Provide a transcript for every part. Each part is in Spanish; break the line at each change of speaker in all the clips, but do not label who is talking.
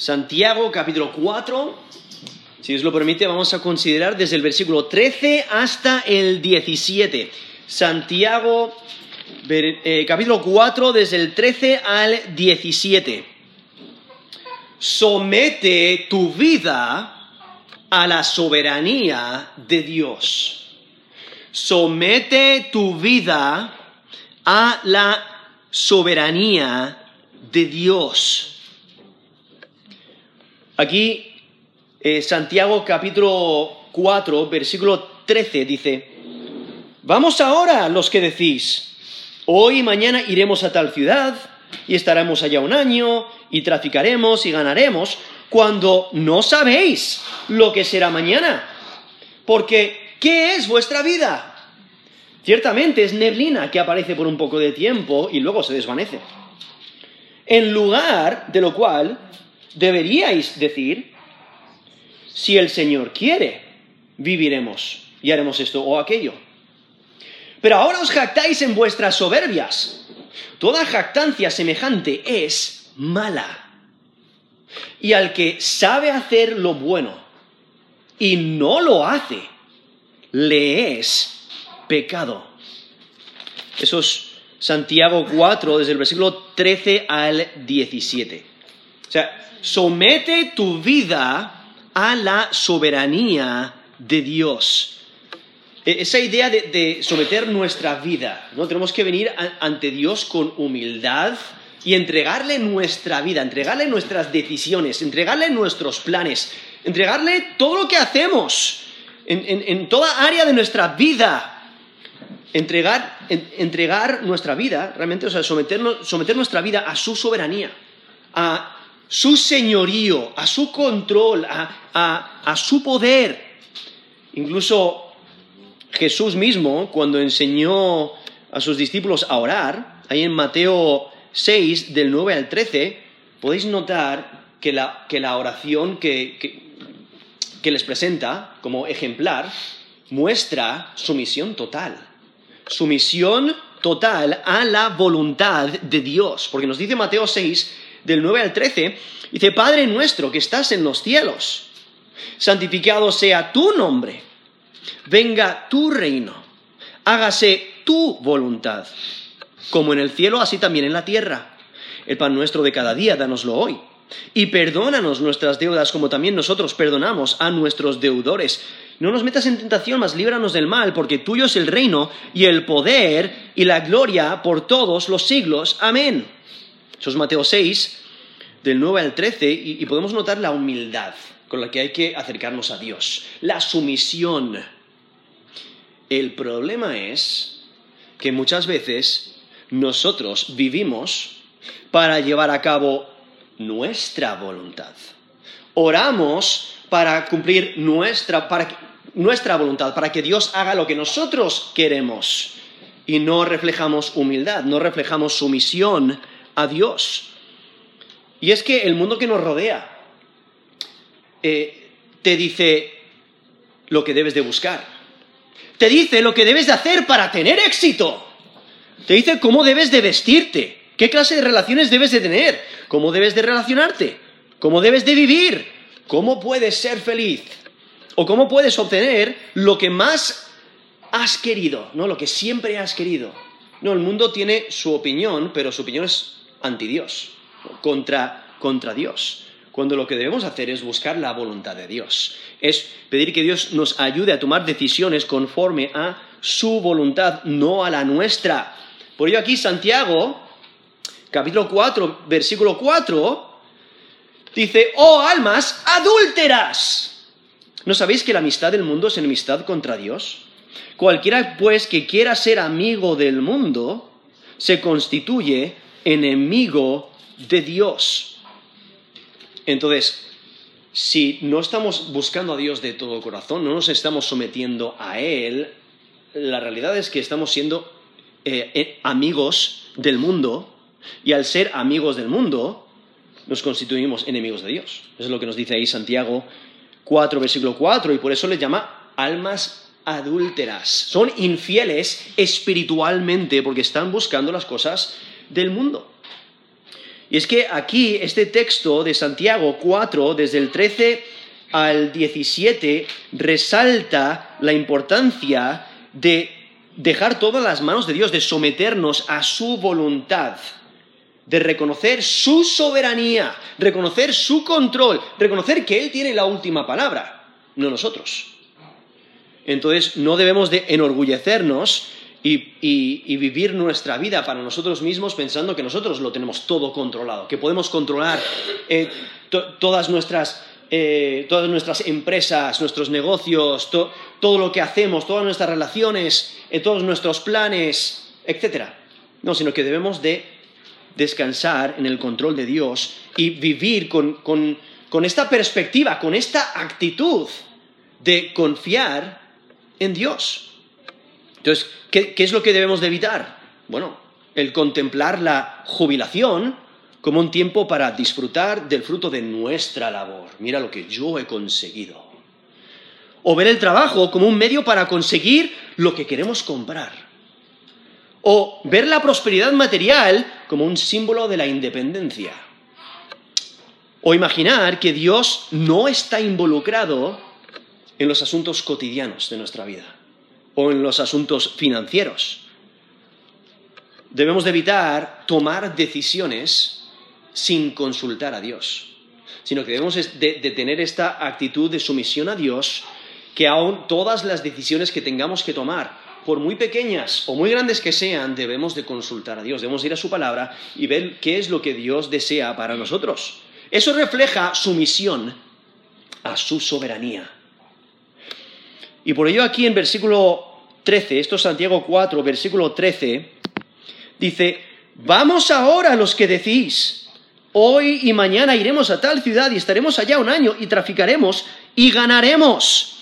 Santiago capítulo 4. Si os lo permite, vamos a considerar desde el versículo 13 hasta el 17. Santiago eh, capítulo 4, desde el 13 al 17. Somete tu vida a la soberanía de Dios. Somete tu vida a la soberanía de Dios. Aquí eh, Santiago capítulo 4, versículo 13 dice, vamos ahora los que decís, hoy y mañana iremos a tal ciudad y estaremos allá un año y traficaremos y ganaremos, cuando no sabéis lo que será mañana. Porque, ¿qué es vuestra vida? Ciertamente es neblina que aparece por un poco de tiempo y luego se desvanece. En lugar de lo cual deberíais decir, si el Señor quiere, viviremos y haremos esto o aquello. Pero ahora os jactáis en vuestras soberbias. Toda jactancia semejante es mala. Y al que sabe hacer lo bueno y no lo hace, le es pecado. Eso es Santiago 4, desde el versículo 13 al 17. O sea, somete tu vida a la soberanía de Dios. E, esa idea de, someter nuestra vida, ¿no? Tenemos que venir ante Dios con humildad y entregarle nuestra vida, entregarle nuestras decisiones, entregarle nuestros planes, entregarle todo lo que hacemos en, toda área de nuestra vida. Entregar, nuestra vida, realmente, o sea, someter, nuestra vida a su soberanía, a su señorío, a su control, a su poder. Incluso Jesús mismo, cuando enseñó a sus discípulos a orar, ahí en Mateo 6, del 9 al 13, podéis notar que la, oración que, les presenta como ejemplar muestra sumisión total. Sumisión total a la voluntad de Dios. Porque nos dice Mateo 6, del 9 al 13, dice, Padre nuestro que estás en los cielos, santificado sea tu nombre venga tu reino, hágase tu voluntad, como en el cielo, así también en la tierra. El pan nuestro de cada día, dánoslo hoy. Y perdónanos nuestras deudas como también nosotros perdonamos a nuestros deudores. No nos metas en tentación, mas líbranos del mal, porque tuyo es el reino y el poder y la gloria por todos los siglos. Amén. Eso es Mateo 6, del 9 al 13, y podemos notar la humildad con la que hay que acercarnos a Dios, la sumisión el problema es que muchas veces nosotros vivimos para llevar a cabo nuestra voluntad. Oramos para cumplir nuestra, nuestra voluntad, para que Dios haga lo que nosotros queremos. Y no reflejamos humildad, no reflejamos sumisión a Dios. Y es que el mundo que nos rodea eh, te dice lo que debes de buscar te dice lo que debes de hacer para tener éxito. Te dice cómo debes de vestirte, qué clase de relaciones debes de tener, cómo debes de relacionarte, cómo debes de vivir, cómo puedes ser feliz o cómo puedes obtener lo que más has querido, no lo que siempre has querido. No, el mundo tiene su opinión, pero su opinión es anti Dios, contra, contra Dios cuando lo que debemos hacer es buscar la voluntad de Dios. Es pedir que Dios nos ayude a tomar decisiones conforme a su voluntad, no a la nuestra. Por ello aquí Santiago, capítulo 4, versículo 4, dice, oh almas adúlteras. ¿No sabéis que la amistad del mundo es enemistad contra Dios? Cualquiera pues que quiera ser amigo del mundo, se constituye enemigo de Dios. Entonces, si no estamos buscando a Dios de todo corazón, no nos estamos sometiendo a Él, la realidad es que estamos siendo eh, eh, amigos del mundo y al ser amigos del mundo nos constituimos enemigos de Dios. Eso es lo que nos dice ahí Santiago 4, versículo 4, y por eso les llama almas adúlteras. Son infieles espiritualmente porque están buscando las cosas del mundo. Y es que aquí este texto de Santiago 4, desde el 13 al 17, resalta la importancia de dejar todas las manos de Dios, de someternos a su voluntad, de reconocer su soberanía, reconocer su control, reconocer que Él tiene la última palabra, no nosotros. Entonces no debemos de enorgullecernos y, vivir nuestra vida para nosotros mismos pensando que nosotros lo tenemos todo controlado, que podemos controlar eh, todas nuestras eh, todas nuestras empresas, nuestros negocios, todo lo que hacemos, todas nuestras relaciones, eh, todos nuestros planes, etc. No, sino que debemos de descansar en el control de Dios y vivir con, esta perspectiva, con esta actitud de confiar en Dios. Entonces, ¿qué, ¿qué, es lo que debemos de evitar? Bueno, el contemplar la jubilación como un tiempo para disfrutar del fruto de nuestra labor. Mira lo que yo he conseguido. O ver el trabajo como un medio para conseguir lo que queremos comprar. O ver la prosperidad material como un símbolo de la independencia. O imaginar que Dios no está involucrado en los asuntos cotidianos de nuestra vida o en los asuntos financieros. Debemos de evitar tomar decisiones sin consultar a Dios, sino que debemos de, tener esta actitud de sumisión a Dios, que aún todas las decisiones que tengamos que tomar, por muy pequeñas o muy grandes que sean, debemos de consultar a Dios, debemos ir a su palabra y ver qué es lo que Dios desea para nosotros. Eso refleja sumisión a su soberanía. Y por ello aquí en versículo 13, esto es Santiago 4, versículo 13, dice, vamos ahora los que decís, Hoy y mañana iremos a tal ciudad y estaremos allá un año y traficaremos y ganaremos.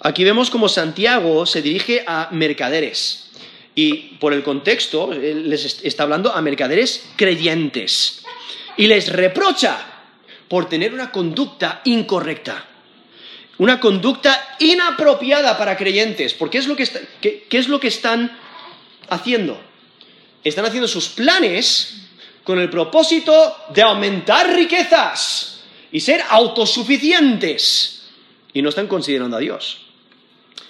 Aquí vemos como Santiago se dirige a mercaderes. Y por el contexto, les está hablando a mercaderes creyentes. Y les reprocha por tener una conducta incorrecta. Una conducta inapropiada para creyentes. Porque es lo que, qué es lo que están haciendo? Están haciendo sus planes con el propósito de aumentar riquezas y ser autosuficientes. Y no están considerando a Dios.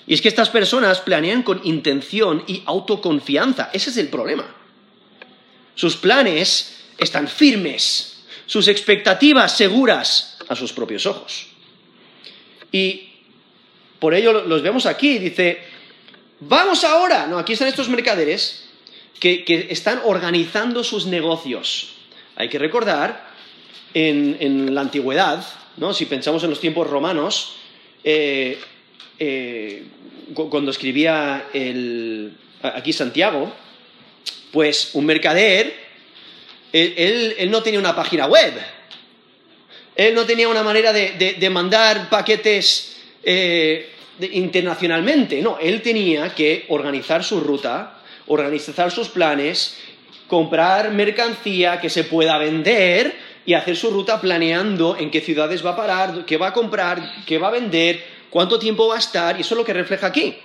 Y es que estas personas planean con intención y autoconfianza. Ese es el problema. Sus planes están firmes, sus expectativas seguras a sus propios ojos. Y por ello los vemos aquí, dice, vamos ahora, no, aquí están estos mercaderes, que, están organizando sus negocios. Hay que recordar, en, la antigüedad, ¿no? si pensamos en los tiempos romanos, eh, eh, cuando escribía aquí Santiago, pues un mercader, él, no tenía una página web, él no tenía una manera de, mandar paquetes eh, internacionalmente, no, él tenía que organizar su ruta, organizar sus planes, comprar mercancía que se pueda vender y hacer su ruta planeando en qué ciudades va a parar, qué va a comprar, qué va a vender, cuánto tiempo va a estar, y eso es lo que refleja aquí.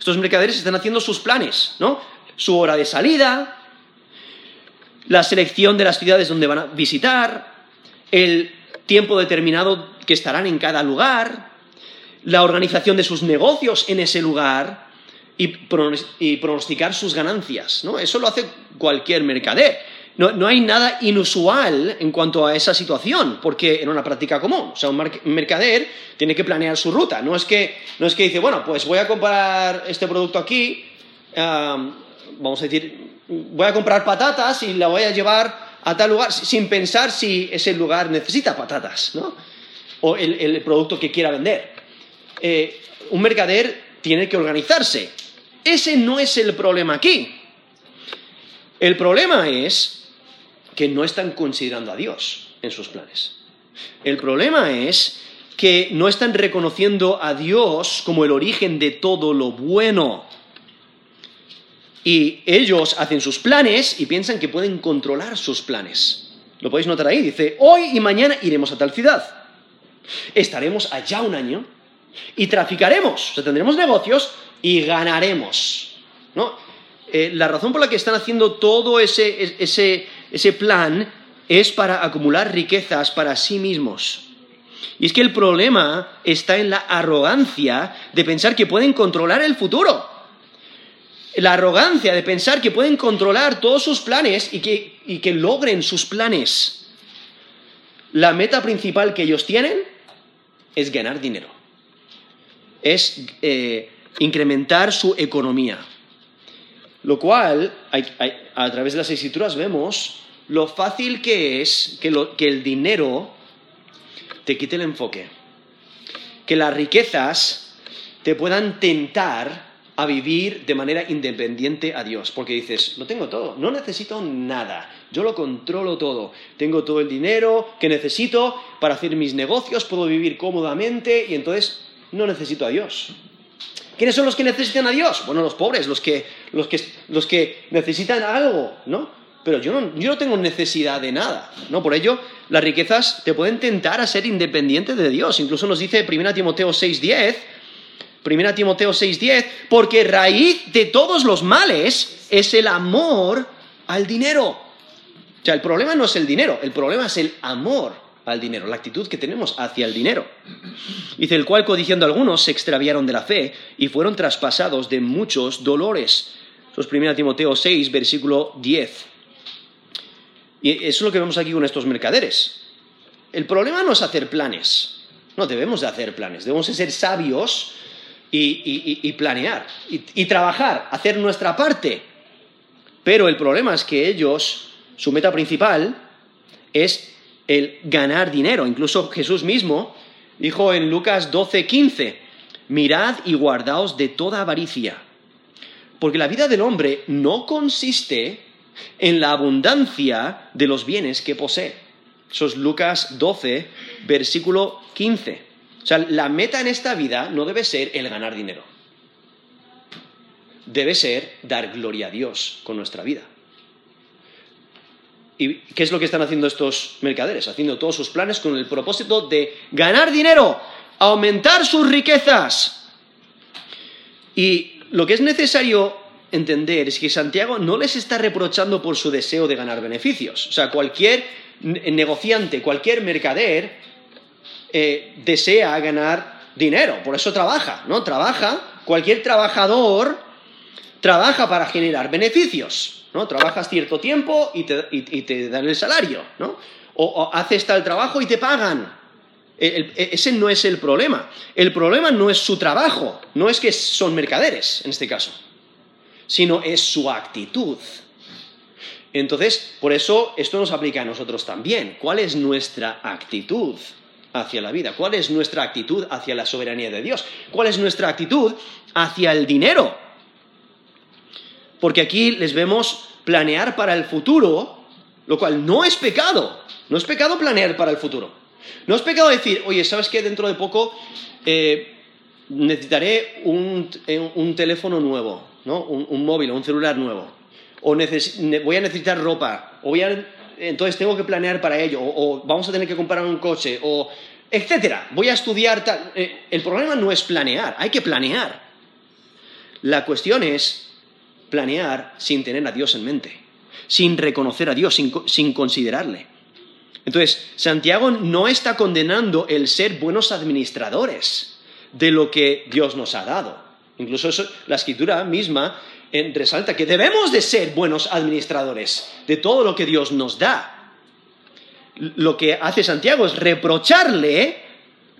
Estos mercaderes están haciendo sus planes, ¿no? Su hora de salida, la selección de las ciudades donde van a visitar, el tiempo determinado que estarán en cada lugar, la organización de sus negocios en ese lugar, y, pronosticar sus ganancias. ¿no? Eso lo hace cualquier mercader. No, hay nada inusual en cuanto a esa situación, porque era una práctica común. O sea, un mercader tiene que planear su ruta. No es que, no es que dice, bueno, pues voy a comprar este producto aquí, vamos a decir, voy a comprar patatas y la voy a llevar a tal lugar sin pensar si ese lugar necesita patatas, ¿no? O el, producto que quiera vender. Eh, un mercader tiene que organizarse ese no es el problema aquí. El problema es que no están considerando a Dios en sus planes. El problema es que no están reconociendo a Dios como el origen de todo lo bueno. Y ellos hacen sus planes y piensan que pueden controlar sus planes. Lo podéis notar ahí. Dice, hoy y mañana iremos a tal ciudad. Estaremos allá un año y traficaremos. O sea, tendremos negocios y ganaremos. ¿no? Eh, la razón por la que están haciendo todo ese, plan es para acumular riquezas para sí mismos. Y es que el problema está en la arrogancia de pensar que pueden controlar el futuro. La arrogancia de pensar que pueden controlar todos sus planes y que, logren sus planes. La meta principal que ellos tienen es ganar dinero. Es eh, incrementar su economía. Lo cual, a través de las escrituras vemos lo fácil que es que, que el dinero te quite el enfoque. Que las riquezas te puedan tentar a vivir de manera independiente a Dios, porque dices, lo tengo todo, no necesito nada, yo lo controlo todo, tengo todo el dinero que necesito para hacer mis negocios, puedo vivir cómodamente y entonces no necesito a Dios. ¿Quiénes son los que necesitan a Dios? Bueno, los pobres, los que, los que, los que necesitan algo, ¿no? Pero yo no, yo no tengo necesidad de nada, ¿no? Por ello, las riquezas te pueden tentar a ser independiente de Dios. Incluso nos dice 1 Timoteo 6.10, 1 Timoteo 6.10, porque raíz de todos los males es el amor al dinero. O sea, el problema no es el dinero, el problema es el amor al dinero, la actitud que tenemos hacia el dinero. Dice, el cual codiciando algunos se extraviaron de la fe y fueron traspasados de muchos dolores. Eso es 1 Timoteo 6, versículo 10. Y eso es lo que vemos aquí con estos mercaderes. El problema no es hacer planes, no debemos de hacer planes, debemos de ser sabios y, planear y trabajar, hacer nuestra parte. Pero el problema es que ellos, su meta principal es el ganar dinero. Incluso Jesús mismo dijo en Lucas 12, 15, mirad y guardaos de toda avaricia, porque la vida del hombre no consiste en la abundancia de los bienes que posee. Eso es Lucas 12, versículo 15. O sea, la meta en esta vida no debe ser el ganar dinero. Debe ser dar gloria a Dios con nuestra vida. ¿Y qué es lo que están haciendo estos mercaderes? Haciendo todos sus planes con el propósito de ganar dinero, aumentar sus riquezas. Y lo que es necesario entender es que Santiago no les está reprochando por su deseo de ganar beneficios. O sea, cualquier negociante, cualquier mercader eh, desea ganar dinero, por eso trabaja, ¿no? Trabaja, cualquier trabajador trabaja para generar beneficios. ¿no? Trabajas cierto tiempo y te, dan el salario, ¿no? O, haces tal trabajo y te pagan. ese no es el problema. El problema no es su trabajo, no es que son mercaderes en este caso, sino es su actitud. Entonces, por eso esto nos aplica a nosotros también. ¿Cuál es nuestra actitud hacia la vida? ¿Cuál es nuestra actitud hacia la soberanía de Dios? ¿Cuál es nuestra actitud hacia el dinero? porque aquí les vemos planear para el futuro, lo cual no es pecado. No es pecado planear para el futuro. No es pecado decir, oye, ¿sabes qué? Dentro de poco eh, necesitaré eh, un, teléfono nuevo, ¿no? Un, móvil o un celular nuevo. O voy a necesitar ropa. O voy a, entonces tengo que planear para ello. O, vamos a tener que comprar un coche. O etcétera. Voy a estudiar tal. Eh, el problema no es planear. Hay que planear. La cuestión es planear sin tener a Dios en mente, sin reconocer a Dios, sin, considerarle. Entonces, Santiago no está condenando el ser buenos administradores de lo que Dios nos ha dado. Incluso la escritura misma resalta que debemos de ser buenos administradores de todo lo que Dios nos da. Lo que hace Santiago es reprocharle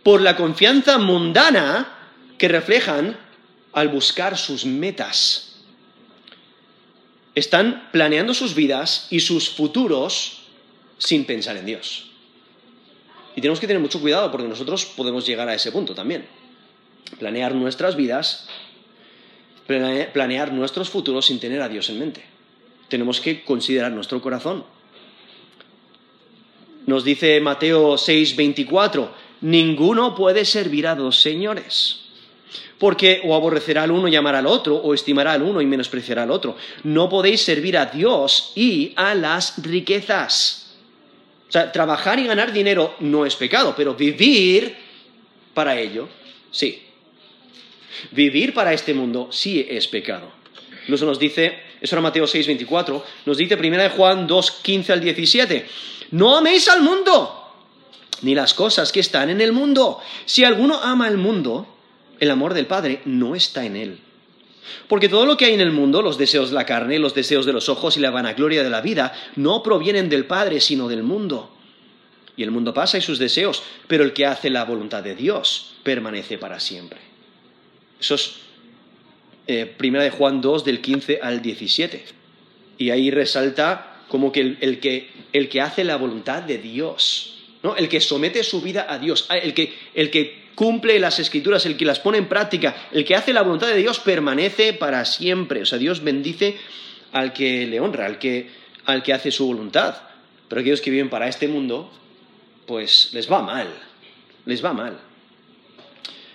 por la confianza mundana que reflejan al buscar sus metas están planeando sus vidas y sus futuros sin pensar en Dios. Y tenemos que tener mucho cuidado porque nosotros podemos llegar a ese punto también. Planear nuestras vidas, planear nuestros futuros sin tener a Dios en mente. Tenemos que considerar nuestro corazón. Nos dice Mateo 6:24, ninguno puede servir a dos señores porque o aborrecerá al uno y amará al otro, o estimará al uno y menospreciará al otro. No podéis servir a Dios y a las riquezas. O sea, trabajar y ganar dinero no es pecado, pero vivir para ello, sí. Vivir para este mundo sí es pecado. Incluso nos dice, eso era Mateo 6, 24, nos dice 1 de Juan 2, 15 al 17. No améis al mundo, ni las cosas que están en el mundo. Si alguno ama el mundo, el amor del Padre no está en él. Porque todo lo que hay en el mundo, los deseos de la carne, los deseos de los ojos y la vanagloria de la vida, no provienen del Padre, sino del mundo. Y el mundo pasa y sus deseos, pero el que hace la voluntad de Dios permanece para siempre. Eso es eh, primera de Juan 2, del 15 al 17. Y ahí resalta como que el, que el que hace la voluntad de Dios, ¿no? el que somete su vida a Dios, el que, el que cumple las escrituras, el que las pone en práctica, el que hace la voluntad de Dios permanece para siempre. O sea, Dios bendice al que le honra, al que, al que hace su voluntad. Pero aquellos que viven para este mundo, pues les va mal, les va mal.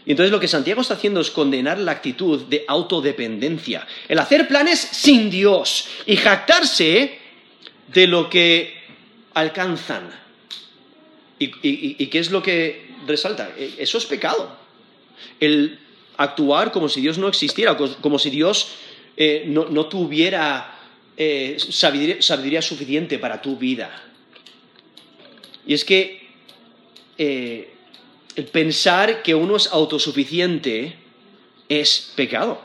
Y entonces lo que Santiago está haciendo es condenar la actitud de autodependencia, el hacer planes sin Dios y jactarse de lo que alcanzan. ¿Y, qué es lo que resalta? E, eso es pecado. El actuar como si Dios no existiera, como si Dios eh, no, tuviera eh, sabiduría, suficiente para tu vida. Y es que eh, el pensar que uno es autosuficiente es pecado.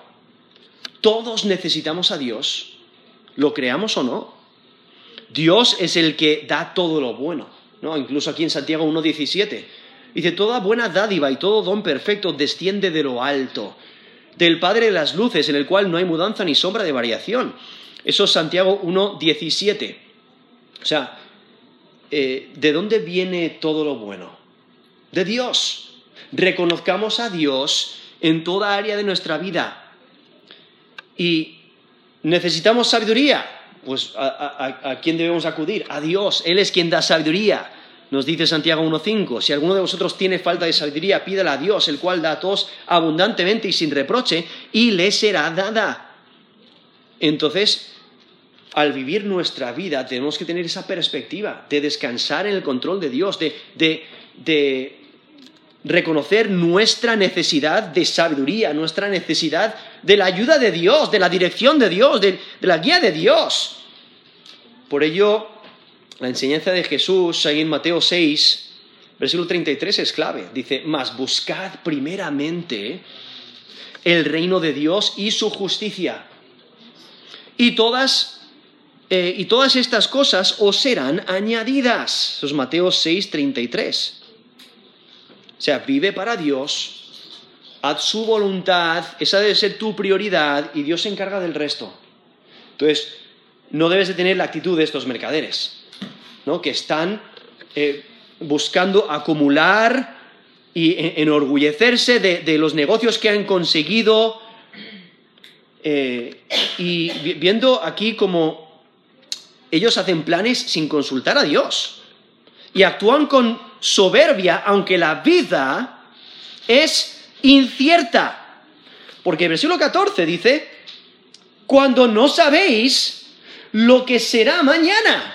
Todos necesitamos a Dios, lo creamos o no. Dios es el que da todo lo bueno. ¿no? Incluso aquí en Santiago 1.17 dice, toda buena dádiva y todo don perfecto desciende de lo alto, del Padre de las Luces, en el cual no hay mudanza ni sombra de variación. Eso es Santiago 1.17. O sea, eh, ¿de dónde viene todo lo bueno? De Dios. Reconozcamos a Dios en toda área de nuestra vida. Y necesitamos sabiduría pues a, quién debemos acudir? A Dios. Él es quien da sabiduría. Nos dice Santiago 1.5, si alguno de vosotros tiene falta de sabiduría, pídala a Dios, el cual da a todos abundantemente y sin reproche, y le será dada. Entonces, al vivir nuestra vida, tenemos que tener esa perspectiva de descansar en el control de Dios, de reconocer nuestra necesidad de sabiduría, nuestra necesidad de la ayuda de Dios, de la dirección de Dios, de, la guía de Dios. Por ello, la enseñanza de Jesús ahí en Mateo 6, versículo 33 es clave. Dice, mas buscad primeramente el reino de Dios y su justicia. Y todas, eh, y todas estas cosas os serán añadidas. Eso es Mateo 6, 33. O sea, vive para Dios, haz su voluntad, esa debe ser tu prioridad y Dios se encarga del resto. Entonces, no debes de tener la actitud de estos mercaderes, ¿no? que están eh, buscando acumular y enorgullecerse de, los negocios que han conseguido eh, y viendo aquí como ellos hacen planes sin consultar a Dios y actúan con soberbia, aunque la vida es incierta. Porque el versículo 14 dice, cuando no sabéis lo que será mañana.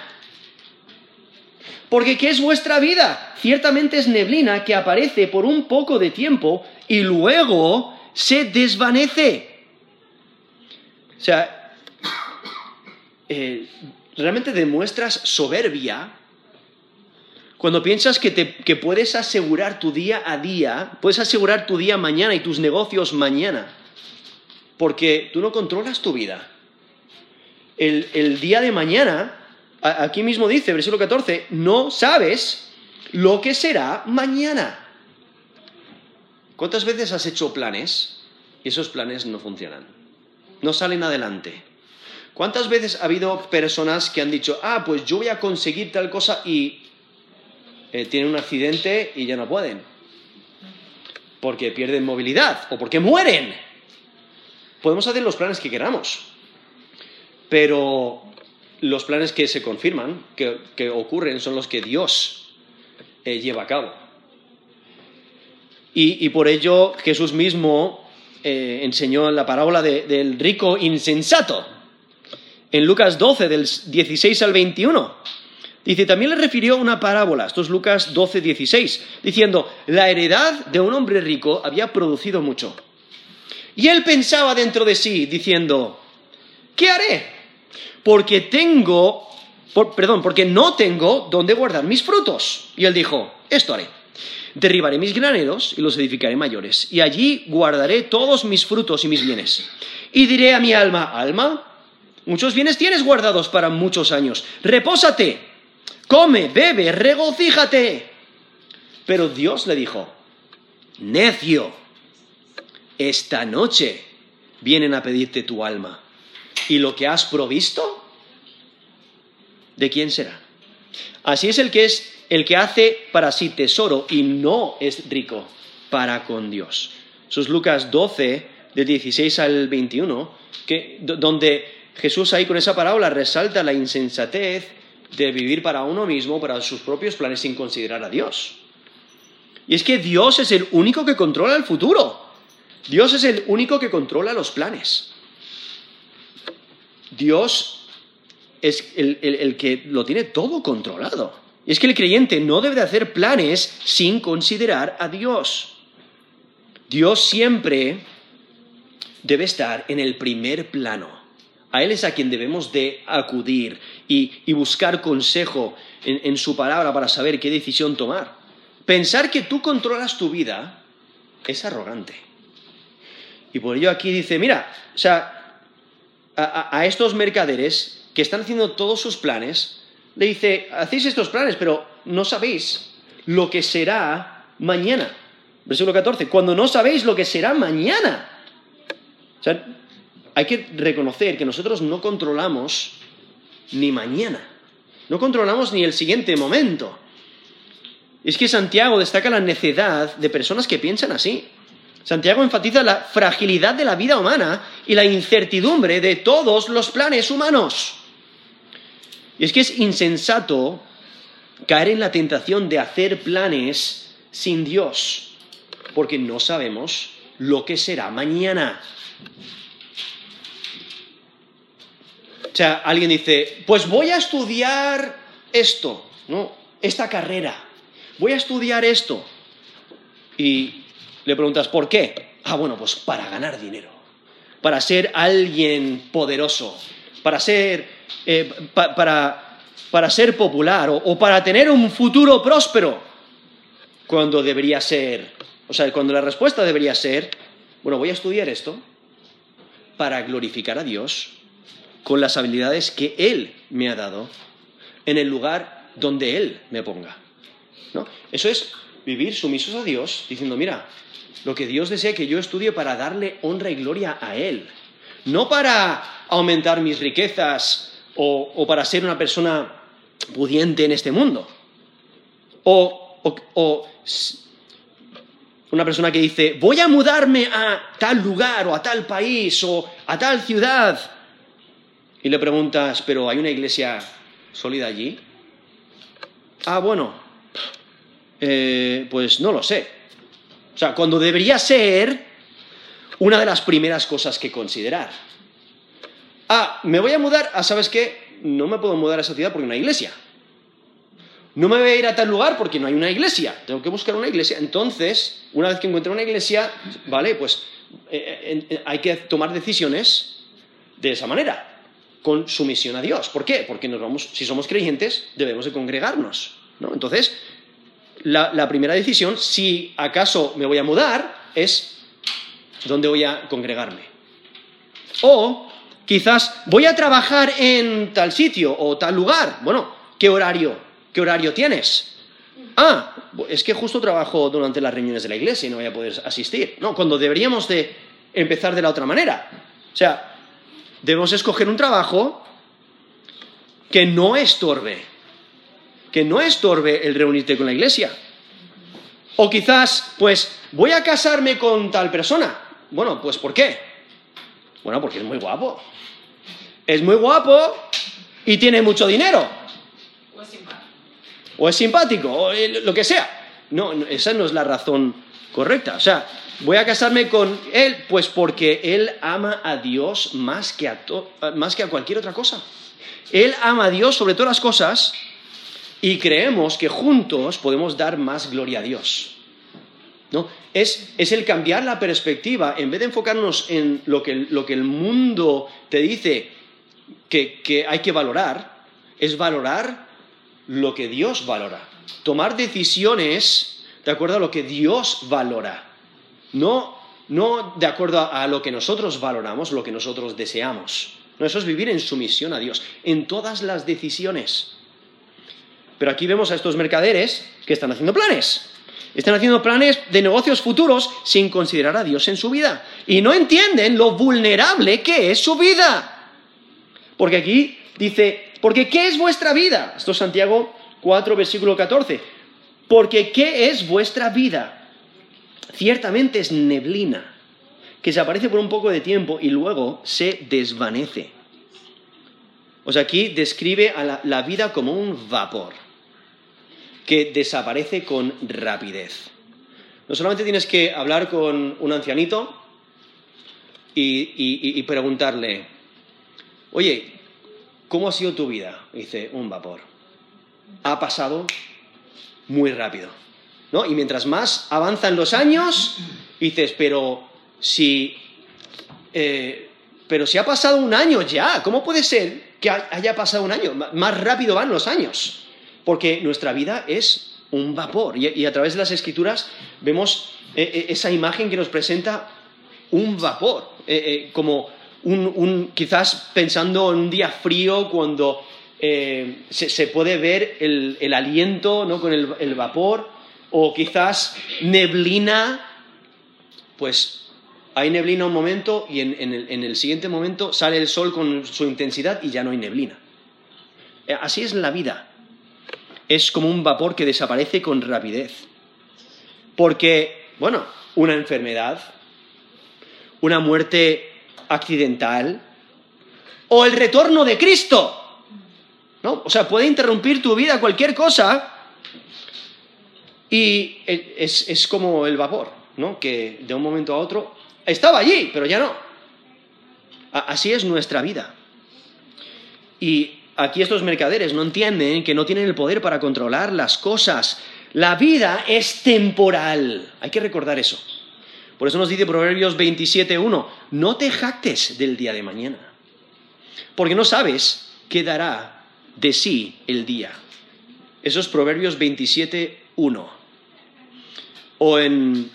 Porque ¿qué es vuestra vida? Ciertamente es neblina que aparece por un poco de tiempo y luego se desvanece. O sea, eh, realmente demuestras soberbia cuando piensas que, te, puedes asegurar tu día a día, puedes asegurar tu día mañana y tus negocios mañana, porque tú no controlas tu vida. El, día de mañana, aquí mismo dice, versículo 14, no sabes lo que será mañana. ¿Cuántas veces has hecho planes y esos planes no funcionan? No salen adelante. ¿Cuántas veces ha habido personas que han dicho, ah, pues yo voy a conseguir tal cosa y eh, tienen un accidente y ya no pueden. Porque pierden movilidad o porque mueren. Podemos hacer los planes que queramos, pero los planes que se confirman, que, ocurren, son los que Dios eh, lleva a cabo. Y, por ello Jesús mismo eh, enseñó la parábola del rico insensato en Lucas 12, del 16 al 21. Dice, también le refirió una parábola, esto es Lucas 12, 16, diciendo, la heredad de un hombre rico había producido mucho. Y él pensaba dentro de sí, diciendo, ¿qué haré? Porque tengo perdón, porque no tengo dónde guardar mis frutos. Y él dijo, esto haré. Derribaré mis graneros y los edificaré mayores, y allí guardaré todos mis frutos y mis bienes. Y diré a mi alma, alma, muchos bienes tienes guardados para muchos años, repósate, come, bebe, regocíjate. Pero Dios le dijo, necio, esta noche vienen a pedirte tu alma, y lo que has provisto, ¿de quién será? Así es el que es el que hace para sí tesoro y no es rico para con Dios. Eso es Lucas 12, de 16 al 21, que, donde Jesús ahí con esa parábola resalta la insensatez de vivir para uno mismo, para sus propios planes, sin considerar a Dios. Y es que Dios es el único que controla el futuro. Dios es el único que controla los planes. Dios es el, que lo tiene todo controlado. Y es que el creyente no debe de hacer planes sin considerar a Dios. Dios siempre debe estar en el primer plano. A Él es a quien debemos de acudir y, buscar consejo en su palabra para saber qué decisión tomar. Pensar que tú controlas tu vida es arrogante. Y por ello aquí dice, mira, o sea, a, estos mercaderes que están haciendo todos sus planes, le dice, hacéis estos planes, pero no sabéis lo que será mañana. Versículo 14, cuando no sabéis lo que será mañana. O sea, hay que reconocer que nosotros no controlamos ni mañana, no controlamos ni el siguiente momento. Es que Santiago destaca la necedad de personas que piensan así. Santiago enfatiza la fragilidad de la vida humana y la incertidumbre de todos los planes humanos. Y es que es insensato caer en la tentación de hacer planes sin Dios, porque no sabemos lo que será mañana. O sea, alguien dice, pues voy a estudiar esto, ¿no? Esta carrera. Voy a estudiar esto. Y le preguntas, ¿por qué? Ah, bueno, pues para ganar dinero, para ser alguien poderoso, para ser, eh, para, ser popular o para tener un futuro próspero, cuando debería ser, o sea, cuando la respuesta debería ser, bueno, voy a estudiar esto para glorificar a Dios con las habilidades que Él me ha dado en el lugar donde Él me ponga. ¿no? Eso es vivir sumisos a Dios, diciendo, mira, lo que Dios desea que yo estudie para darle honra y gloria a Él. No para aumentar mis riquezas o, para ser una persona pudiente en este mundo. O, o, una persona que dice, voy a mudarme a tal lugar o a tal país o a tal ciudad. Y le preguntas, pero ¿hay una iglesia sólida allí? Ah, bueno, eh, pues no lo sé. O sea, cuando debería ser una de las primeras cosas que considerar. Ah, me voy a mudar, ah, ¿sabes qué? No me puedo mudar a esa ciudad porque no hay iglesia. No me voy a ir a tal lugar porque no hay una iglesia. Tengo que buscar una iglesia. Entonces, una vez que encuentre una iglesia, vale, pues eh, eh, hay que tomar decisiones de esa manera, con sumisión a Dios. ¿Por qué? Porque nos vamos, si somos creyentes, debemos de congregarnos. ¿no? Entonces, la, primera decisión, si acaso me voy a mudar, es dónde voy a congregarme. O quizás voy a trabajar en tal sitio o tal lugar. Bueno, ¿qué horario? ¿Qué horario tienes? Ah, es que justo trabajo durante las reuniones de la iglesia y no voy a poder asistir. No, cuando deberíamos de empezar de la otra manera. O sea, debemos escoger un trabajo que no estorbe que no estorbe el reunirte con la iglesia. O quizás, pues, voy a casarme con tal persona. Bueno, pues ¿por qué? Bueno, porque es muy guapo. Es muy guapo y tiene mucho dinero. O es simpático. O es simpático, o lo que sea. No, esa no es la razón correcta. O sea, voy a casarme con él, pues porque él ama a Dios más que a, más que a cualquier otra cosa. Él ama a Dios sobre todas las cosas y creemos que juntos podemos dar más gloria a Dios. ¿No? Es, el cambiar la perspectiva, en vez de enfocarnos en lo que, el mundo te dice que, hay que valorar, es valorar lo que Dios valora. Tomar decisiones de acuerdo a lo que Dios valora. No, no de acuerdo a lo que nosotros valoramos, lo que nosotros deseamos. No, eso es vivir en sumisión a Dios, en todas las decisiones. Pero aquí vemos a estos mercaderes que están haciendo planes. Están haciendo planes de negocios futuros sin considerar a Dios en su vida. Y no entienden lo vulnerable que es su vida. Porque aquí dice, porque ¿qué es vuestra vida? Esto es Santiago 4, versículo 14. Porque ¿qué es vuestra vida? Ciertamente es neblina, que se aparece por un poco de tiempo y luego se desvanece. O sea, aquí describe a la, vida como un vapor que desaparece con rapidez. No solamente tienes que hablar con un ancianito y, preguntarle, oye, ¿cómo ha sido tu vida? dice, un vapor. Ha pasado muy rápido. ¿No? Y mientras más avanzan los años, dices, pero si, eh, pero si ha pasado un año ya, ¿cómo puede ser que haya pasado un año? Más rápido van los años porque nuestra vida es un vapor. Y, a través de las escrituras vemos eh, eh, esa imagen que nos presenta un vapor, como un, quizás pensando en un día frío cuando se, puede ver el, aliento ¿no? con el, vapor, o quizás neblina, pues hay neblina un momento y en, el, siguiente momento sale el sol con su intensidad y ya no hay neblina. Así es la vida es como un vapor que desaparece con rapidez. Porque, bueno, una enfermedad, una muerte accidental o el retorno de Cristo. ¿No? O sea, puede interrumpir tu vida cualquier cosa y es, es como el vapor, ¿no? Que de un momento a otro estaba allí, pero ya no. Así es nuestra vida. Y aquí estos mercaderes no entienden que no tienen el poder para controlar las cosas. La vida es temporal. Hay que recordar eso. Por eso nos dice Proverbios 27.1, no te jactes del día de mañana, porque no sabes qué dará de sí el día. Eso es Proverbios 27.1. O en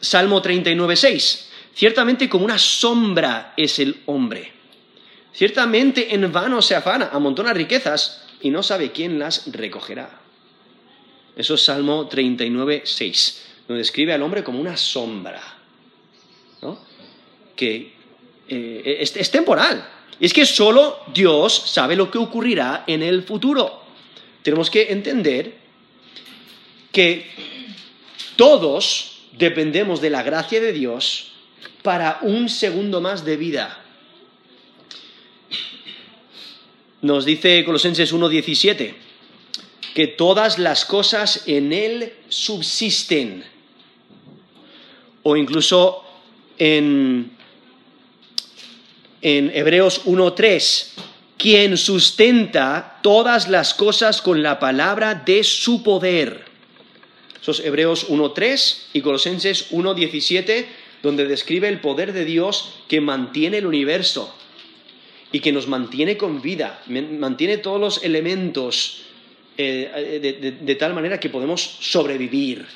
Salmo 39.6, ciertamente como una sombra es el hombre Ciertamente en vano se afana, amontona riquezas y no sabe quién las recogerá. Eso es Salmo 39, 6, donde describe al hombre como una sombra, que eh, es, temporal. Y es que solo Dios sabe lo que ocurrirá en el futuro. Tenemos que entender que todos dependemos de la gracia de Dios para un segundo más de vida. Nos dice Colosenses 1.17 que todas las cosas en Él subsisten. O incluso en, en Hebreos 1.3, quien sustenta todas las cosas con la palabra de su poder. Esos Hebreos 1.3 y Colosenses 1.17, donde describe el poder de Dios que mantiene el universo y que nos mantiene con vida, mantiene todos los elementos eh, de, tal manera que podemos sobrevivir.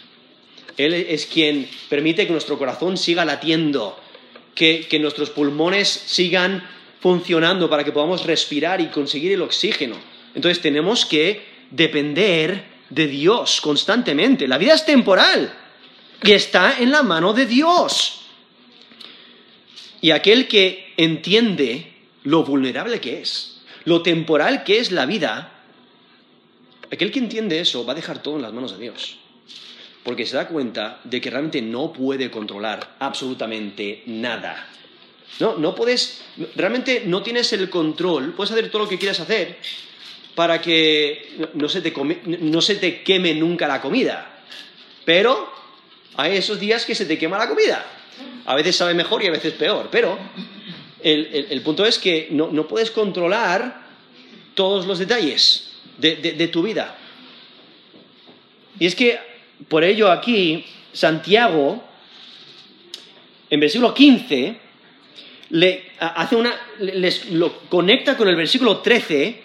Él es quien permite que nuestro corazón siga latiendo, que nuestros pulmones sigan funcionando para que podamos respirar y conseguir el oxígeno. Entonces tenemos que depender de Dios constantemente. La vida es temporal y está en la mano de Dios. Y aquel que entiende lo vulnerable que es, lo temporal que es la vida, aquel que entiende eso va a dejar todo en las manos de Dios. Porque se da cuenta de que realmente no puede controlar absolutamente nada. No, no puedes, realmente no tienes el control, puedes hacer todo lo que quieras hacer para que no se te, no se te queme nunca la comida. Pero hay esos días que se te quema la comida. A veces sabe mejor y a veces peor, pero el, punto es que no, puedes controlar todos los detalles de, tu vida. Y es que por ello aquí Santiago, en versículo 15, le hace una, les, lo conecta con el versículo 13,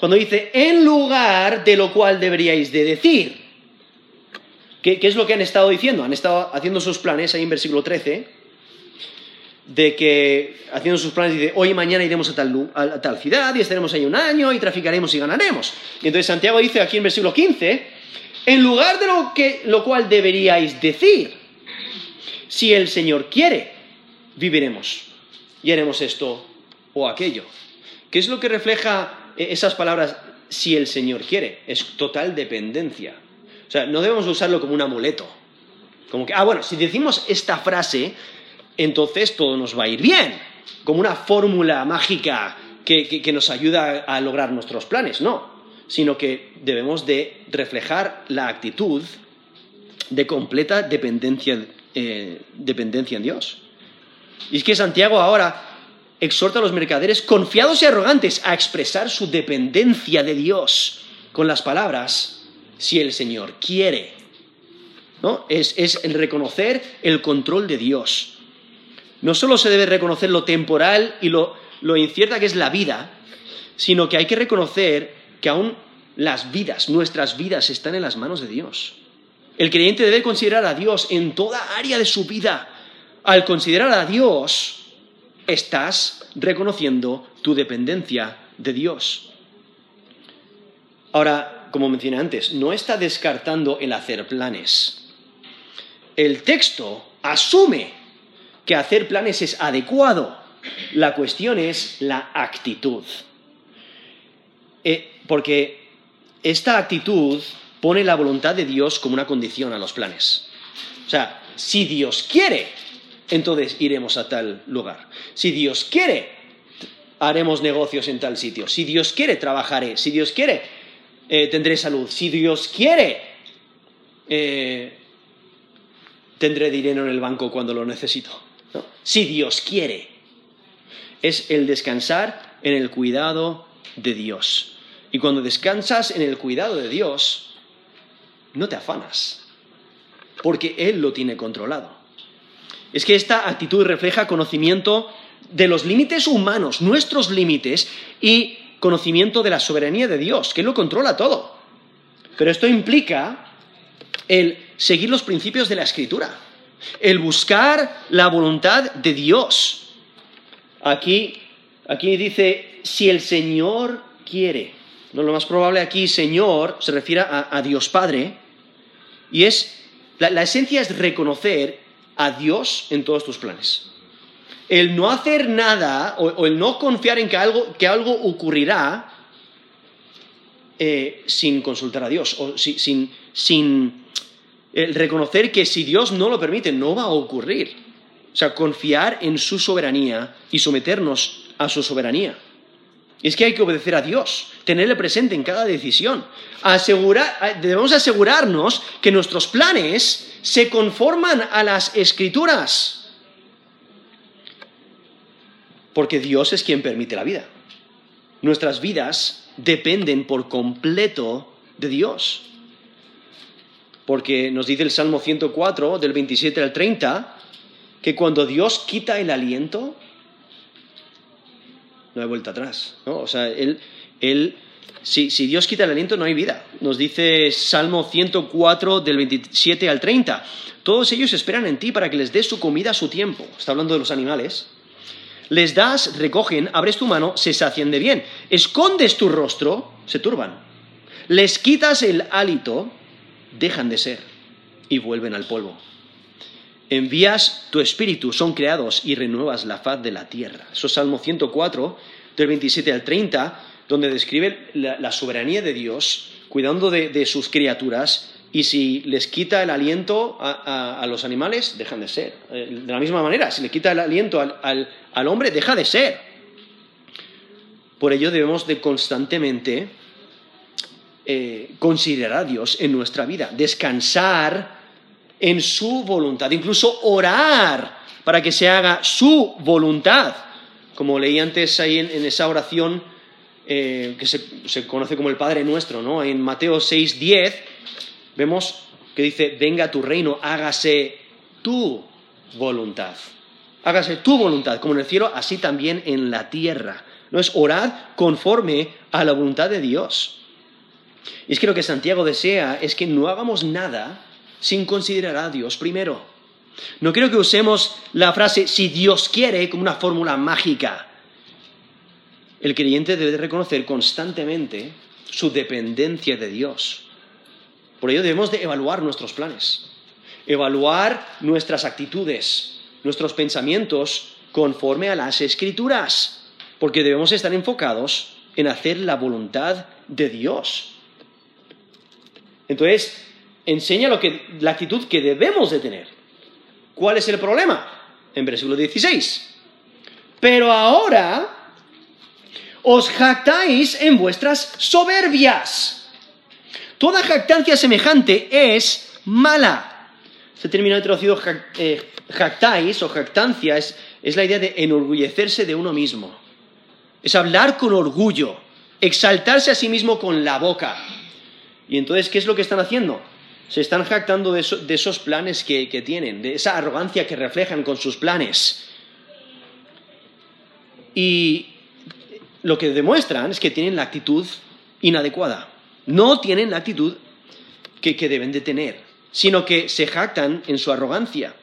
cuando dice, en lugar de lo cual deberíais de decir. ¿Qué, qué es lo que han estado diciendo? Han estado haciendo sus planes ahí en versículo 13 de que haciendo sus planes dice, hoy y mañana iremos a tal, a tal, ciudad y estaremos ahí un año y traficaremos y ganaremos. Y entonces Santiago dice aquí en versículo 15, en lugar de lo, que, lo cual deberíais decir, si el Señor quiere, viviremos y haremos esto o aquello. ¿Qué es lo que refleja esas palabras si el Señor quiere? Es total dependencia. O sea, no debemos usarlo como un amuleto. Como que, ah, bueno, si decimos esta frase, entonces todo nos va a ir bien, como una fórmula mágica que, nos ayuda a lograr nuestros planes, no, sino que debemos de reflejar la actitud de completa dependencia, eh, dependencia en Dios. Y es que Santiago ahora exhorta a los mercaderes confiados y arrogantes a expresar su dependencia de Dios con las palabras, si el Señor quiere. ¿No? Es, es el reconocer el control de Dios. No solo se debe reconocer lo temporal y lo, incierta que es la vida, sino que hay que reconocer que aún las vidas, nuestras vidas, están en las manos de Dios. El creyente debe considerar a Dios en toda área de su vida. Al considerar a Dios, estás reconociendo tu dependencia de Dios. Ahora, como mencioné antes, no está descartando el hacer planes. El texto asume que hacer planes es adecuado. La cuestión es la actitud. Eh, porque esta actitud pone la voluntad de Dios como una condición a los planes. O sea, si Dios quiere, entonces iremos a tal lugar. Si Dios quiere, haremos negocios en tal sitio. Si Dios quiere, trabajaré. Si Dios quiere, eh, tendré salud. Si Dios quiere, eh, tendré dinero en el banco cuando lo necesito si Dios quiere. Es el descansar en el cuidado de Dios. Y cuando descansas en el cuidado de Dios, no te afanas, porque Él lo tiene controlado. Es que esta actitud refleja conocimiento de los límites humanos, nuestros límites, y conocimiento de la soberanía de Dios, que lo controla todo. Pero esto implica el seguir los principios de la Escritura el buscar la voluntad de Dios. Aquí, aquí dice, si el Señor quiere. No, lo más probable aquí, Señor, se refiere a, Dios Padre. Y es, la, esencia es reconocer a Dios en todos tus planes. El no hacer nada o, el no confiar en que algo, que algo ocurrirá eh, sin consultar a Dios o sin, sin el reconocer que si Dios no lo permite, no va a ocurrir. O sea, confiar en su soberanía y someternos a su soberanía. es que hay que obedecer a Dios, tenerle presente en cada decisión. debemos asegurarnos que nuestros planes se conforman a las escrituras. Porque Dios es quien permite la vida. Nuestras vidas dependen por completo de Dios porque nos dice el Salmo 104, del 27 al 30, que cuando Dios quita el aliento, no hay vuelta atrás. ¿no? O sea, él, si, Dios quita el aliento, no hay vida. Nos dice Salmo 104, del 27 al 30. Todos ellos esperan en ti para que les des su comida a su tiempo. Está hablando de los animales. Les das, recogen, abres tu mano, se sacian de bien. Escondes tu rostro, se turban. Les quitas el hálito, dejan de ser y vuelven al polvo. Envías tu espíritu, son creados y renuevas la faz de la tierra. Eso es Salmo 104, del 27 al 30, donde describe la, soberanía de Dios, cuidando de, sus criaturas, y si les quita el aliento a, los animales, dejan de ser. Eh, de la misma manera, si le quita el aliento al hombre, deja de ser. Por ello debemos de constantemente eh, considerar a Dios en nuestra vida, descansar en su voluntad, incluso orar para que se haga su voluntad, como leí antes ahí en, esa oración eh, que se, conoce como el Padre Nuestro, ¿no? En Mateo 6:10 vemos que dice, venga tu reino, hágase tu voluntad. Hágase tu voluntad, como en el cielo, así también en la tierra. No es orar conforme a la voluntad de Dios. Y es que lo que Santiago desea es que no hagamos nada sin considerar a Dios primero. No quiero que usemos la frase si Dios quiere como una fórmula mágica. El creyente debe reconocer constantemente su dependencia de Dios. Por ello debemos de evaluar nuestros planes, evaluar nuestras actitudes, nuestros pensamientos conforme a las escrituras, porque debemos estar enfocados en hacer la voluntad de Dios. Entonces, enseña lo que, la actitud que debemos de tener. ¿Cuál es el problema? En versículo 16. Pero ahora os jactáis en vuestras soberbias. Toda jactancia semejante es mala. Este término traducido eh, jactáis o jactancia es, es la idea de enorgullecerse de uno mismo. Es hablar con orgullo, exaltarse a sí mismo con la boca. Y entonces, ¿qué es lo que están haciendo? Se están jactando de, esos planes que, que tienen, de esa arrogancia que reflejan con sus planes. Y lo que demuestran es que tienen la actitud inadecuada. No tienen la actitud que, deben de tener, sino que se jactan en su arrogancia.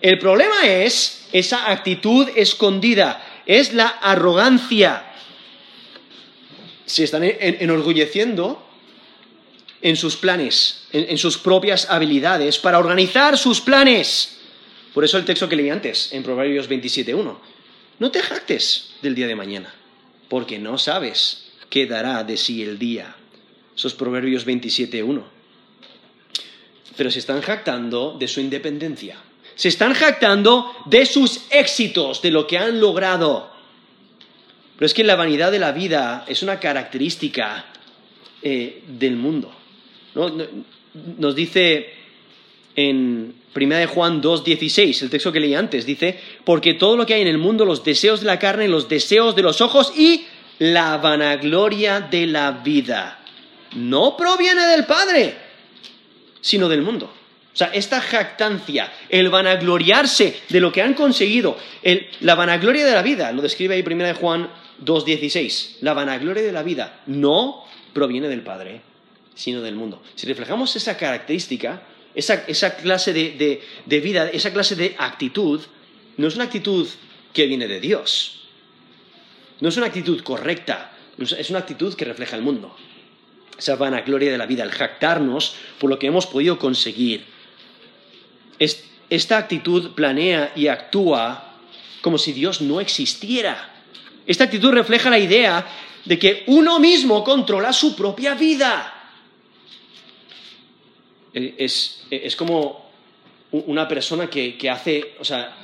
El problema es esa actitud escondida, es la arrogancia. Se están enorgulleciendo en sus planes, en, en, sus propias habilidades, para organizar sus planes. Por eso el texto que leí antes, en Proverbios 27.1. No te jactes del día de mañana porque no sabes qué dará de sí el día. Esos Proverbios 27.1. Pero se están jactando de su independencia. Se están jactando de sus éxitos, de lo que han logrado. Pero es que la vanidad de la vida es una característica eh, del mundo. Nos dice en 1 de Juan 2.16, el texto que leí antes, dice, porque todo lo que hay en el mundo, los deseos de la carne, los deseos de los ojos y la vanagloria de la vida, no proviene del Padre, sino del mundo. O sea, esta jactancia, el vanagloriarse de lo que han conseguido, la vanagloria de la vida, lo describe ahí 1 de Juan 2.16, la vanagloria de la vida no proviene del Padre, sino del mundo. Si reflejamos esa característica, esa, clase de, vida, esa clase de actitud, no es una actitud que viene de Dios. No es una actitud correcta, es una actitud que refleja el mundo. Esa vanagloria de la vida, el jactarnos por lo que hemos podido conseguir. Esta actitud planea y actúa como si Dios no existiera. Esta actitud refleja la idea de que uno mismo controla su propia vida. Eh, es, como una persona que, hace, o sea,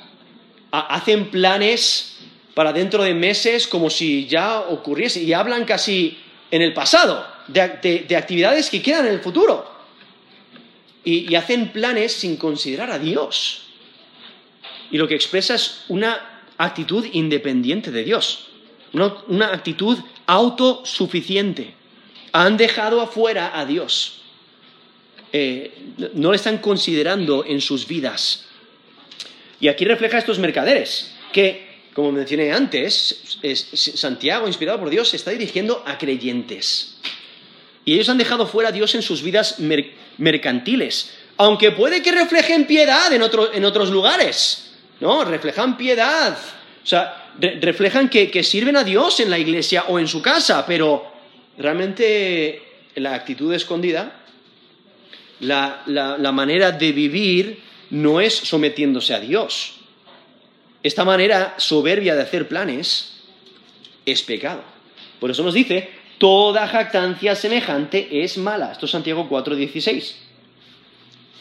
hacen planes para dentro de meses como si ya ocurriese y hablan casi en el pasado, de, actividades que quedan en el futuro. Y, hacen planes sin considerar a Dios. Y lo que expresa es una actitud independiente de Dios, una actitud autosuficiente. Han dejado afuera a Dios. Eh, no le están considerando en sus vidas. Y aquí refleja estos mercaderes, que, como mencioné antes, Santiago, inspirado por Dios, se está dirigiendo a creyentes. Y ellos han dejado fuera a Dios en sus vidas mercantiles, aunque puede que reflejen piedad en, otros lugares, ¿no? Reflejan piedad, o sea, reflejan que sirven a Dios en la iglesia o en su casa, pero realmente la actitud escondida la, manera de vivir no es sometiéndose a Dios. Esta manera soberbia de hacer planes es pecado. Por eso nos dice, toda jactancia semejante es mala. Esto es Santiago 4:16.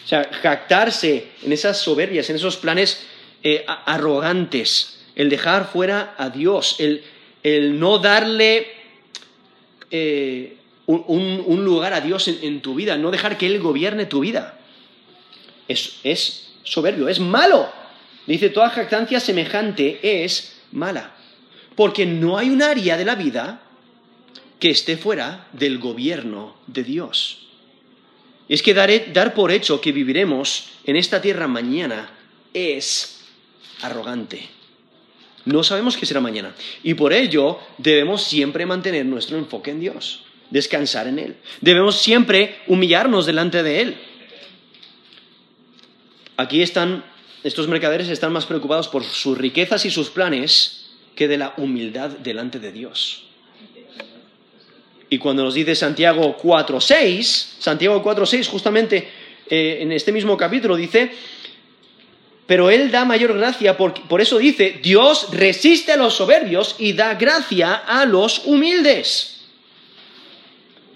O sea, jactarse en esas soberbias, en esos planes eh, arrogantes, el dejar fuera a Dios, el, no darle eh, un, lugar a Dios en, tu vida, no dejar que Él gobierne tu vida. Es, soberbio, es malo. Dice, toda jactancia semejante es mala. Porque no hay un área de la vida que esté fuera del gobierno de Dios. Es que dar por hecho que viviremos en esta tierra mañana es arrogante. No sabemos qué será mañana. Y por ello debemos siempre mantener nuestro enfoque en Dios, descansar en Él. Debemos siempre humillarnos delante de Él. Aquí están, estos mercaderes están más preocupados por sus riquezas y sus planes que de la humildad delante de Dios. Y cuando nos dice Santiago 4.6, Santiago 4.6 justamente eh, en este mismo capítulo dice, pero Él da mayor gracia, por, por eso dice, Dios resiste a los soberbios y da gracia a los humildes.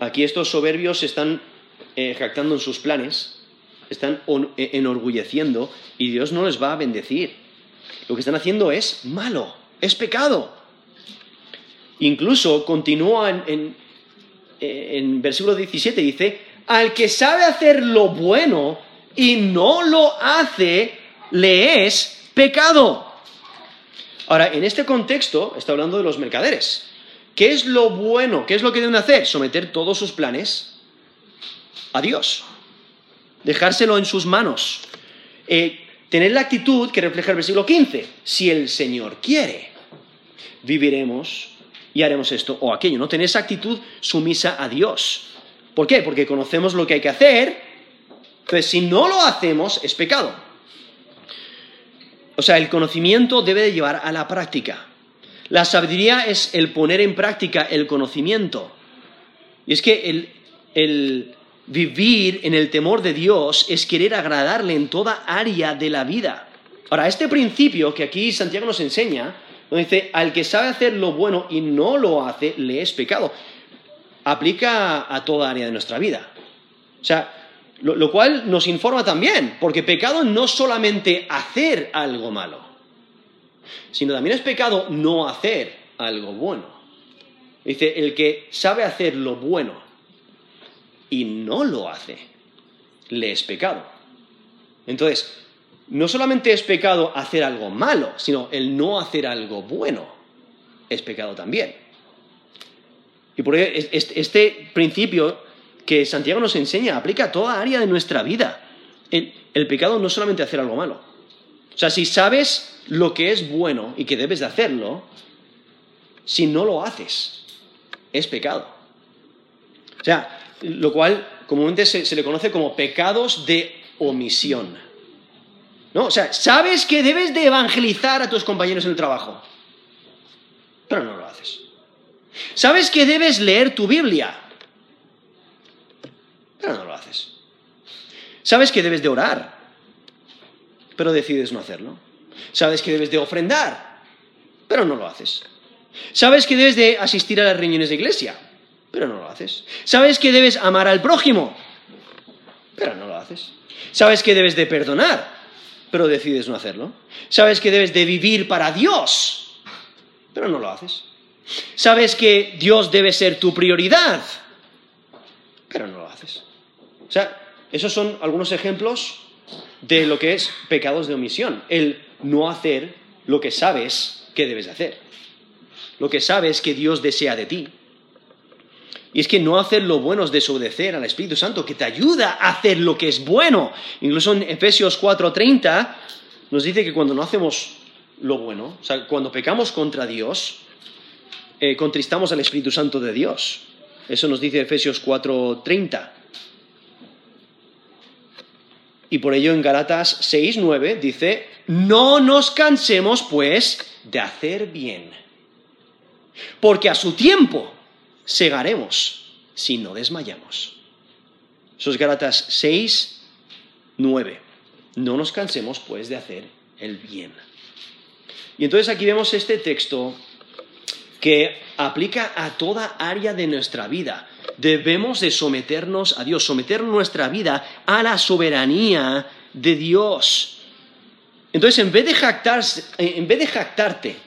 Aquí estos soberbios se están eh, jactando en sus planes, están eh, enorgulleciendo y Dios no les va a bendecir. Lo que están haciendo es malo, es pecado. Incluso continúa en eh, en versículo 17 dice, al que sabe hacer lo bueno y no lo hace, le es pecado. Ahora, en este contexto está hablando de los mercaderes. ¿Qué es lo bueno? ¿Qué es lo que deben hacer? Someter todos sus planes a Dios. Dejárselo en sus manos. Eh, tener la actitud que refleja el versículo 15. Si el Señor quiere, viviremos y haremos esto o aquello, ¿no? Tener esa actitud sumisa a Dios. ¿Por qué? Porque conocemos lo que hay que hacer, entonces si no lo hacemos es pecado. O sea, el conocimiento debe de llevar a la práctica. La sabiduría es el poner en práctica el conocimiento. Y es que el, vivir en el temor de Dios es querer agradarle en toda área de la vida. Ahora, este principio que aquí Santiago nos enseña donde dice, al que sabe hacer lo bueno y no lo hace, le es pecado. Aplica a toda área de nuestra vida. O sea, lo, cual nos informa también, porque pecado no solamente hacer algo malo, sino también es pecado no hacer algo bueno. Dice, el que sabe hacer lo bueno y no lo hace, le es pecado. Entonces, no solamente es pecado hacer algo malo, sino el no hacer algo bueno es pecado también. Y por este principio que Santiago nos enseña aplica a toda área de nuestra vida. El, el pecado no solamente hacer algo malo. O sea, si sabes lo que es bueno y que debes de hacerlo, si no lo haces, es pecado. O sea, lo cual comúnmente se le conoce como pecados de omisión. ¿No? O sea, sabes que debes de evangelizar a tus compañeros en el trabajo, pero no lo haces. Sabes que debes leer tu Biblia, pero no lo haces. Sabes que debes de orar, pero decides no hacerlo. Sabes que debes de ofrendar, pero no lo haces. Sabes que debes de asistir a las reuniones de iglesia, pero no lo haces. Sabes que debes amar al prójimo, pero no lo haces. Sabes que debes de perdonar, pero decides no hacerlo. Sabes que debes de vivir para Dios, pero no lo haces. Sabes que Dios debe ser tu prioridad, pero no lo haces. O sea, esos son algunos ejemplos de lo que es pecados de omisión. El no hacer lo que sabes que debes de hacer. Lo que sabes que Dios desea de ti. Y es que no hacer lo bueno es desobedecer al Espíritu Santo, que te ayuda a hacer lo que es bueno. Incluso en Efesios 4:30 nos dice que cuando no hacemos lo bueno, o sea, cuando pecamos contra Dios, eh, contristamos al Espíritu Santo de Dios. Eso nos dice Efesios 4:30. Y por ello en Galatas 6:9 dice, no nos cansemos pues de hacer bien, porque a su tiempo segaremos si no desmayamos. Eso es Gálatas 6, 9. No nos cansemos, pues, de hacer el bien. Y entonces aquí vemos este texto que aplica a toda área de nuestra vida. Debemos de someternos a Dios, someter nuestra vida a la soberanía de Dios. Entonces, en vez de, jactarse, en vez de jactarte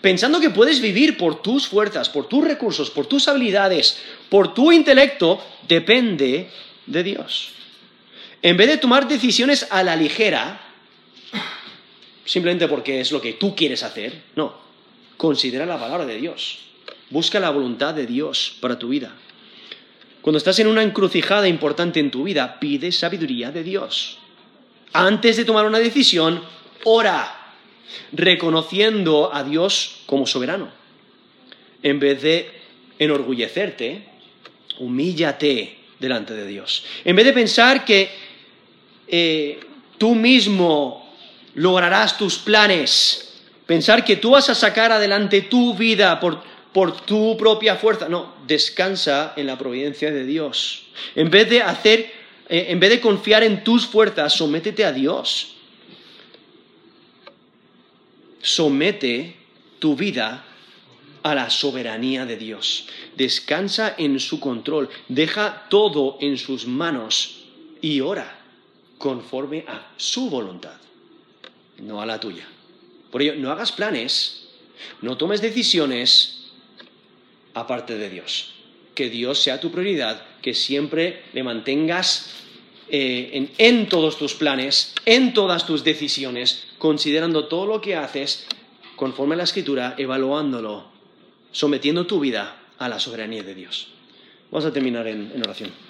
pensando que puedes vivir por tus fuerzas, por tus recursos, por tus habilidades, por tu intelecto, depende de Dios. En vez de tomar decisiones a la ligera, simplemente porque es lo que tú quieres hacer, no, considera la palabra de Dios. Busca la voluntad de Dios para tu vida. Cuando estás en una encrucijada importante en tu vida, pide sabiduría de Dios. Antes de tomar una decisión, ora reconociendo a Dios como soberano. En vez de enorgullecerte, humíllate delante de Dios. En vez de pensar que eh, tú mismo lograrás tus planes, pensar que tú vas a sacar adelante tu vida por, por tu propia fuerza. No, descansa en la providencia de Dios. En vez de hacer, eh, en vez de confiar en tus fuerzas, sométete a Dios. Somete tu vida a la soberanía de Dios. Descansa en su control. Deja todo en sus manos y ora conforme a su voluntad, no a la tuya. Por ello, no hagas planes, no tomes decisiones aparte de Dios. Que Dios sea tu prioridad, que siempre le mantengas eh, en, todos tus planes, en todas tus decisiones, considerando todo lo que haces conforme a la escritura, evaluándolo, sometiendo tu vida a la soberanía de Dios. Vamos a terminar en oración.